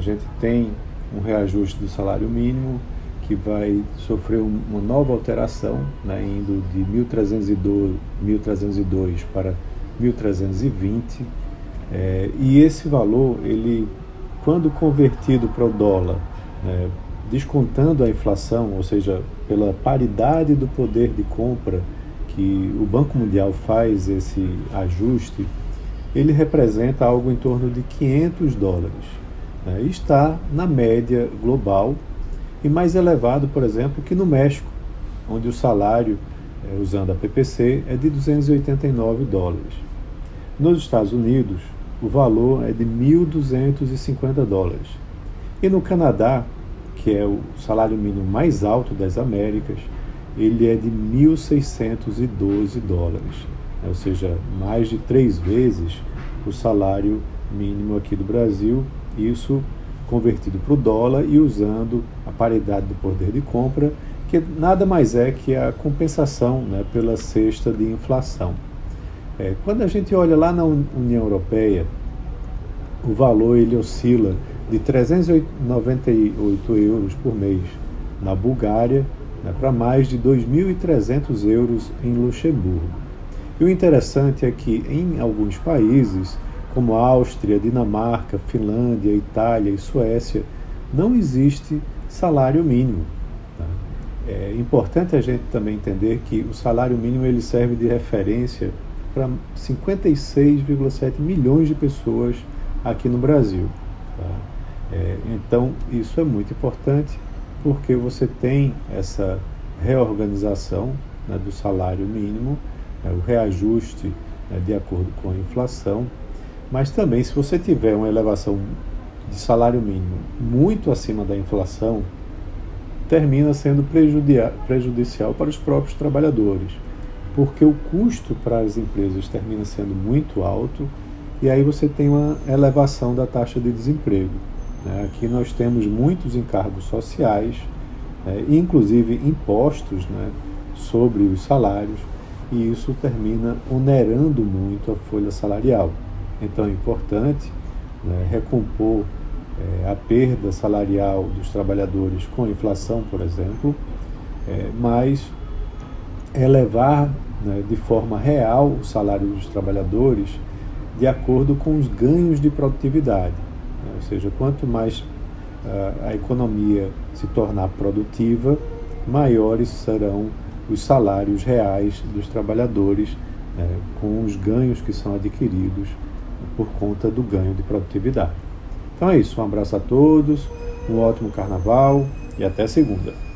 a gente tem um reajuste do salário mínimo que vai sofrer uma nova alteração, né, indo de 1.302, 1.302 para 1.320. É, e esse valor, ele, quando convertido para o dólar, né, descontando a inflação, ou seja, pela paridade do poder de compra que o Banco Mundial faz esse ajuste, ele representa algo em torno de 500 dólares. Né? Está na média global e mais elevado, por exemplo, que no México, onde o salário, é, usando a PPC, é de 289 dólares. Nos Estados Unidos, o valor é de 1.250 dólares. E no Canadá, que é o salário mínimo mais alto das Américas, ele é de 1.612 dólares, né? ou seja, mais de três vezes o salário mínimo aqui do Brasil, isso convertido para o dólar e usando a paridade do poder de compra, que nada mais é que a compensação né, pela cesta de inflação. É, quando a gente olha lá na União Europeia, o valor ele oscila de 398 euros por mês na Bulgária né, para mais de 2.300 euros em Luxemburgo. E o interessante é que em alguns países, como Áustria, Dinamarca, Finlândia, Itália e Suécia, não existe salário mínimo. Tá? É importante a gente também entender que o salário mínimo ele serve de referência para 56,7 milhões de pessoas aqui no Brasil. Tá? É, então, isso é muito importante porque você tem essa reorganização né, do salário mínimo, né, o reajuste né, de acordo com a inflação, mas também se você tiver uma elevação de salário mínimo muito acima da inflação, termina sendo prejudicial para os próprios trabalhadores, porque o custo para as empresas termina sendo muito alto e aí você tem uma elevação da taxa de desemprego. Né? Aqui nós temos muitos encargos sociais, né? inclusive impostos né? sobre os salários, e isso termina onerando muito a folha salarial. É importante né, recompor é, a perda salarial dos trabalhadores com a inflação, por exemplo, é, mas elevar né, de forma real o salário dos trabalhadores de acordo com os ganhos de produtividade. Né? Ou seja, quanto mais uh, a economia se tornar produtiva, maiores serão os salários reais dos trabalhadores, né, com os ganhos que são adquiridos por conta do ganho de produtividade. Então é isso, um abraço a todos, um ótimo carnaval e até segunda.